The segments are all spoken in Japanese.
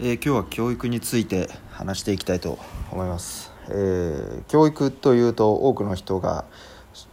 えー、今日は教育について話していきたいと思います、えー、教育というと多くの人が、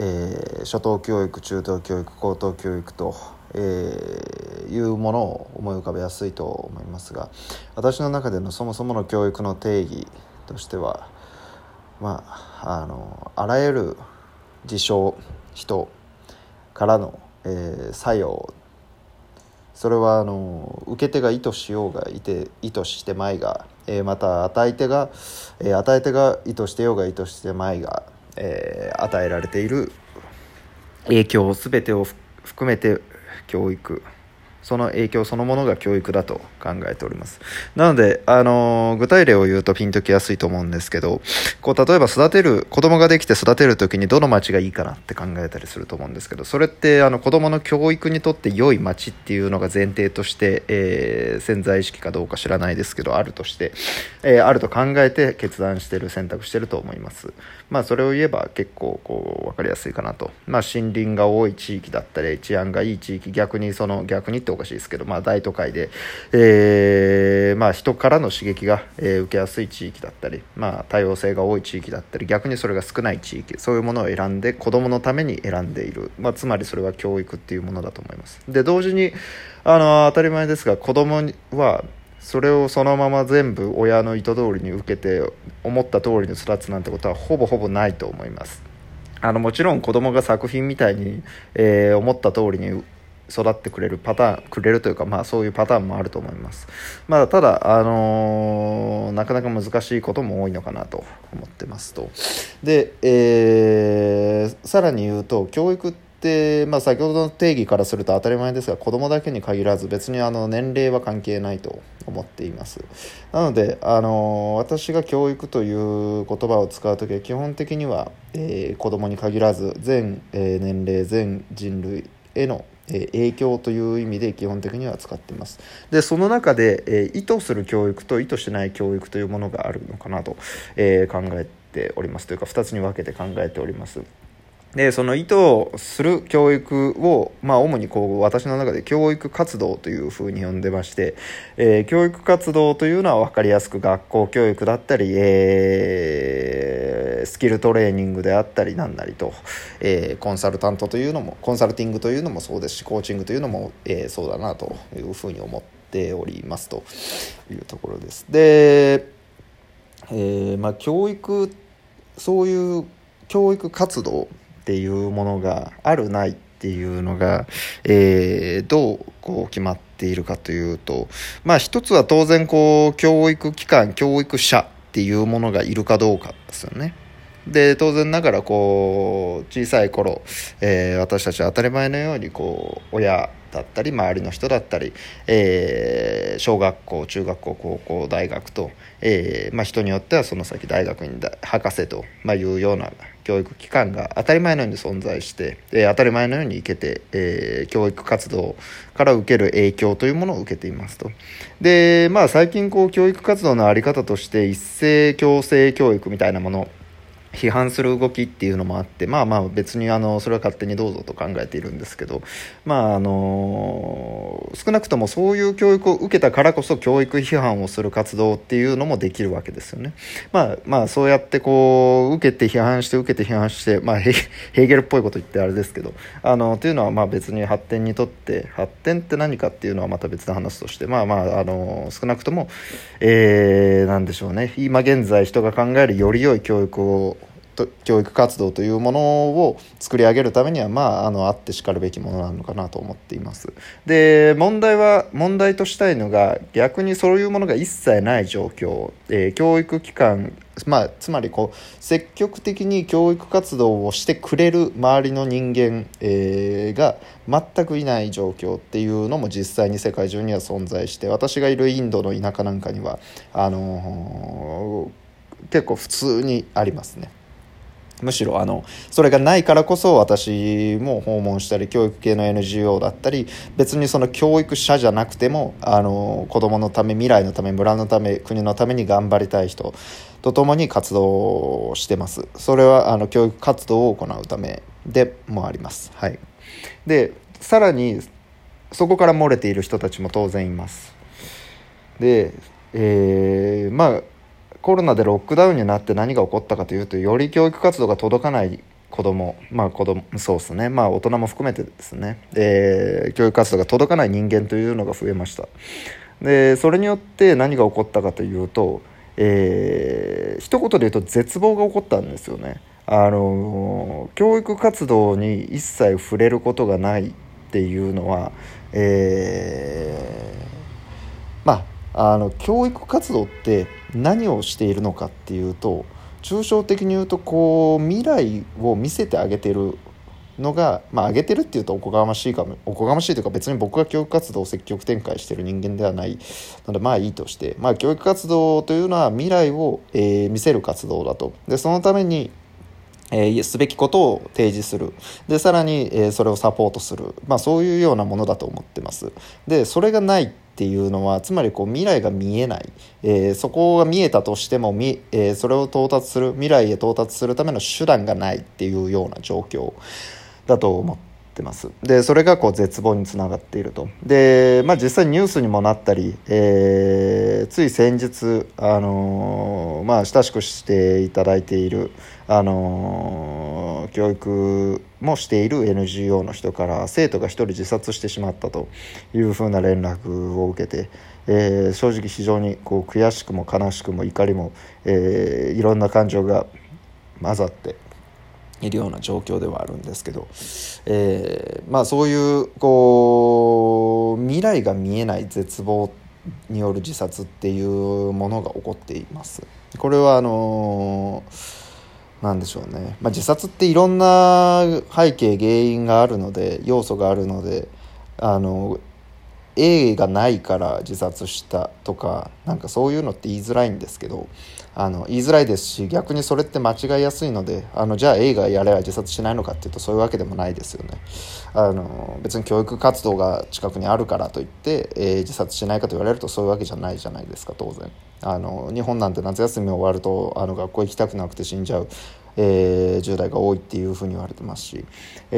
えー、初等教育中等教育高等教育と、えいうものを思い浮かべやすいと思いますが私の中でのそもそもの教育の定義としてはまああのあらゆる事象人からの、え作用それはあの受け手が意図しようがいて意図してまいが、えー、また与え手が、えー、与え手が意図してようが意図してまいが、えー、与えられている影響全てを含めて教育。その影響そのものが教育だと考えております。なので、あの、具体例を言うとピンときやすいと思うんですけど、こう、例えば育てる、子供ができて育てる時にどの町がいいかなって考えたりすると思うんですけど、それって、あの、子供の教育にとって良い町っていうのが前提として、えー、潜在意識かどうか知らないですけど、あるとして、えー、あると考えて決断してる、選択してると思います。まあ、それを言えば結構、こう、わかりやすいかなと。まあ、森林が多い地域だったり、治安がいい地域、逆にその、逆にっておかしいですけど、まあ、大都会で、えー、まあ、人からの刺激が、えー、受けやすい地域だったり、まあ、多様性が多い地域だったり逆にそれが少ない地域そういうものを選んで子どものために選んでいる、まあ、つまりそれは教育っていうものだと思います。で同時にあの当たり前ですが子どもはそれをそのまま全部親の意図通りに受けて思った通りに育つなんてことはほぼほぼないと思います。あのもちろん子供が作品みたいに、えー、思った通りに育ってくれるパターンくれるというか、まあ、そういうパターンもあると思います、まあ、ただ、あのー、なかなか難しいことも多いのかなと思ってますと。で、えー、さらに言うと教育ってまあ、先ほどの定義からすると当たり前ですが子供だけに限らず別にあの年齢は関係ないと思っています。なので、あの私が教育という言葉を使う時は基本的には、えー、子供に限らず全、えー、年齢全人類へのえ影響という意味で基本的には使ってます。でその中で、え意図する教育と意図しない教育というものがあるのかなと、え考えております。というか2つに分けて考えております。でその意図する教育を、まあ、主にこう私の中で教育活動というふうに呼んでまして、えー、教育活動というのは分かりやすく学校教育だったり、えー、スキルトレーニングであったりなんなりと、え、コンサルタントというのもコンサルティングというのもそうですしコーチングというのも、え、そうだなというふうに思っておりますというところです。で、えまあ、教育そういう教育活動っていうものがあるないっていうのが、えー、どうこう決まっているかというとまあ一つは当然こう教育機関教育者っていうものがいるかどうかですよね。で当然ながらこう小さい頃、えー、私たちは当たり前のようにこう親だったり周りの人だったり、えー、小学校中学校高校大学と、えーまあ、人によってはその先大学に博士と、まあ、いうような教育機関が当たり前のように存在して、え、当たり前のように受けて、え、教育活動から受ける影響というものを受けていますと。でまあ最近こう教育活動の在り方として一斉強制教育みたいなもの批判する動きっていうのもあってまあまあ別にあのそれは勝手にどうぞと考えているんですけどまああの少なくともそういう教育を受けたからこそ教育批判をする活動っていうのもできるわけですよね。まあまあそうやってこう受けて批判して受けて批判してまあヘーゲルっぽいこと言ってあれですけどあのっていうのはまあ別に発展にとって発展って何かっていうのはまた別の話としてまあまああの少なくともえー、なんでしょうね今現在人が考えるより良い教育を教育活動というものを作り上げるためにはまああのあってしかるべきものなのかなと思っていますで問題は問題としたいのが逆にそういうものが一切ない状況、えー、教育機関まあ、つまりこう積極的に教育活動をしてくれる周りの人間、えー、が全くいない状況っていうのも実際に世界中には存在して私がいるインドの田舎なんかにはあのー、結構普通にありますね。むしろあのそれがないからこそ私も訪問したり教育系の NGO だったり別にその教育者じゃなくてもあの子どものため未来のため村のため国のために頑張りたい人と共に活動してます。それはあの教育活動を行うためでもあります。はい。でさらにそこから漏れている人たちも当然います。でえー、まあコロナでロックダウンになって何が起こったかというとより教育活動が届かない子供まあ子供そうですね。まあ大人も含めてですね、えー、教育活動が届かない人間というのが増えました。でそれによって何が起こったかというと、えー、一言で言うと絶望が起こったんですよね。あの教育活動に一切触れることがないっていうのは、えー、まああの教育活動って何をしているのかっていうと抽象的に言うとこう未来を見せてあげてるのがまあ上げてるっていうとおこがましいかもおこがましいというか別に僕が教育活動を積極展開してる人間ではないのでまあいいとしてまあ教育活動というのは未来を、えー、見せる活動だと。でそのためにえー、すべきことを提示する。でさらに、えー、それをサポートする、まあ、そういうようなものだと思ってます。でそれがないっていうのはつまりこう未来が見えない、えー、そこが見えたとしてもみ、えー、それを到達する未来へ到達するための手段がないっていうような状況だと思ってってますでそれがこう絶望につながっているとで、まあ、実際ニュースにもなったり、えー、つい先日、あのー、まあ、親しくしていただいている、あのー、教育もしている NGO の人から生徒が1人自殺してしまったというふうな連絡を受けて。えー、正直非常にこう悔しくも悲しくも怒りも、えー、いろんな感情が混ざっているような状況ではあるんですけど、えー、まあそういうこう未来が見えない絶望による自殺っていうものが起こっています。これはあのなんでしょうね、まあ、自殺っていろんな背景原因があるので要素があるのであの A がないから自殺したとかなんかそういうのって言いづらいんですけどあの言いづらいですし逆にそれって間違いやすいのであのじゃあ A がやれば自殺しないのかっていうとそういうわけでもないですよね。あの別に教育活動が近くにあるからといって、えー、自殺しないかと言われるとそういうわけじゃないじゃないですか当然。あの日本なんて夏休み終わるとあの学校行きたくなくて死んじゃうえー、10代が多いっていうふうに言われてますし、え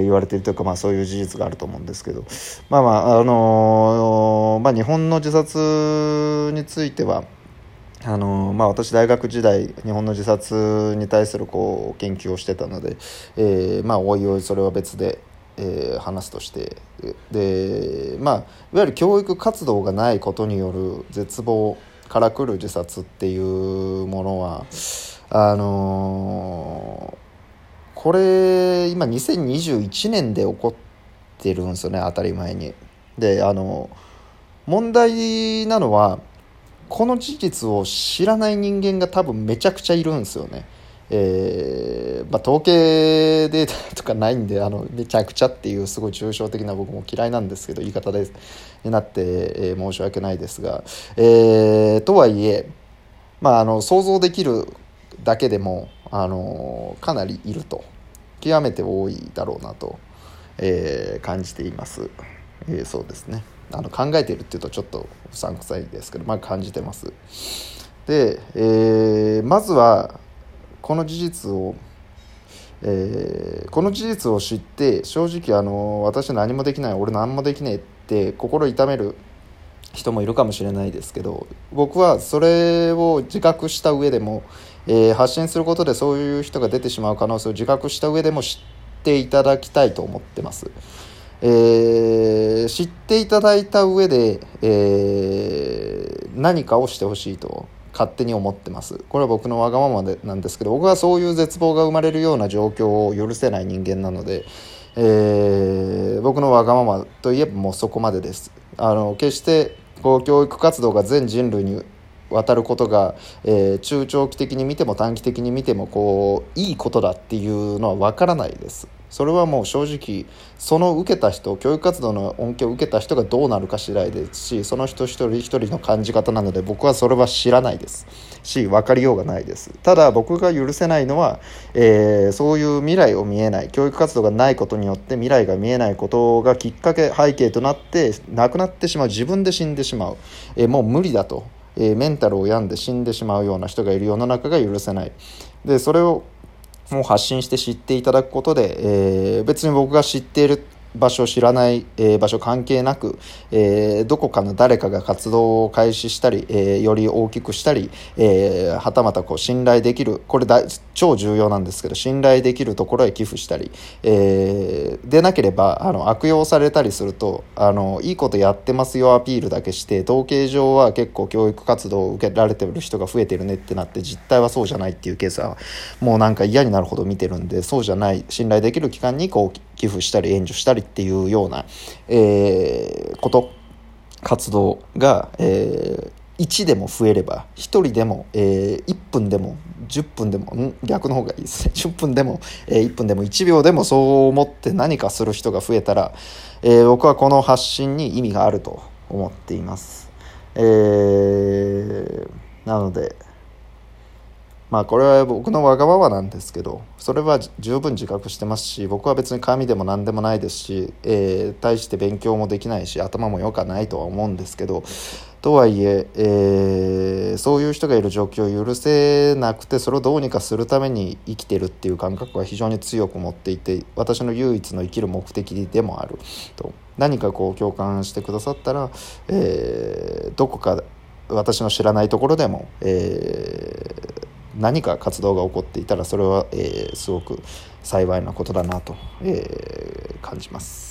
ー、言われてるというか、まあ、そういう事実があると思うんですけど。まあまああのー、まあ、日本の自殺についてはあのまあ、私大学時代日本の自殺に対するこう研究をしてたので、えー、まあおいおいそれは別で、えー、話すとしてで、まあ、いわゆる教育活動がないことによる絶望からくる自殺っていうものはあのー、これ今2021年で起こってるんですよね当たり前に。であの問題なのはこの事実を知らない人間が多分めちゃくちゃいるんですよね。えーまあ、統計データとかないんであのめちゃくちゃっていうすごい抽象的な僕も嫌いなんですけど言い方でになって、えー、申し訳ないですが、えー、とはいえ、まあ、あの想像できるだけでもあのかなりいると。極めて多いだろうなと、えー、感じています、えー、そうですね。あの考えてるっていうとちょっとうさんくさいですけど、まあ、感じてますで、えー、まずはこの事実をえー、この事実を知って正直あの私何もできない俺何もできねえって心痛める人もいるかもしれないですけど僕はそれを自覚した上でもえー、発信することでそういう人が出てしまう可能性を自覚した上でも知っていただきたいと思ってます。えー、知っていただいた上で、えー、何かをしてほしいと勝手に思ってます。これは僕のわがままでなんですけど僕はそういう絶望が生まれるような状況を許せない人間なので、えー、僕のわがままといえばもうそこまでです。あの決してこう教育活動が全人類に渡ることが、えー、中長期的に見ても短期的に見てもこういいことだっていうのは分からないです。それはもう正直その受けた人教育活動の恩恵を受けた人がどうなるか次第ですしその人一人一人の感じ方なので僕はそれは知らないです。し分かりようがないです。ただ僕が許せないのは、えー、そういう未来を見えない教育活動がないことによって未来が見えないことがきっかけ背景となって亡くなってしまう自分で死んでしまう、えー、もう無理だと。えー、メンタルを病んで死んでしまうような人がいる世の中が許せない。でそれをも発信して知っていただくことで、えー、別に僕が知っている場所知らない、えー、場所関係なく、えー、どこかの誰かが活動を開始したり、えー、より大きくしたり、えはたまたこう信頼できるこれ大超重要なんですけど信頼できるところへ寄付したり、えでなければあの悪用されたりするとあのいいことやってますよアピールだけして統計上は結構教育活動を受けられてる人が増えてるねってなって実態はそうじゃないっていうケースはもうなんか嫌になるほど見てるんでそうじゃない信頼できる機関にこう寄付したり援助したりっていうような、えー、こと活動が、えー、1でも増えれば1人でも、えー、1分でも10分でも逆の方がいいですね 10分でも、えー、1分でも1秒でもそう思って何かする人が増えたら、えー、僕はこの発信に意味があると思っています。えー、なのでまあこれは僕のわがままなんですけどそれは十分自覚してますし僕は別に神でも何でもないですし、えー、大して勉強もできないし頭も良かないとは思うんですけどとはいええー、そういう人がいる状況を許せなくてそれをどうにかするために生きてるっていう感覚は非常に強く持っていて私の唯一の生きる目的でもある。と何かこう共感してくださったら、えー、どこか私の知らないところでも、えー、何か活動が起こっていたらそれは、えー、すごく幸いなことだなと、えー、感じます。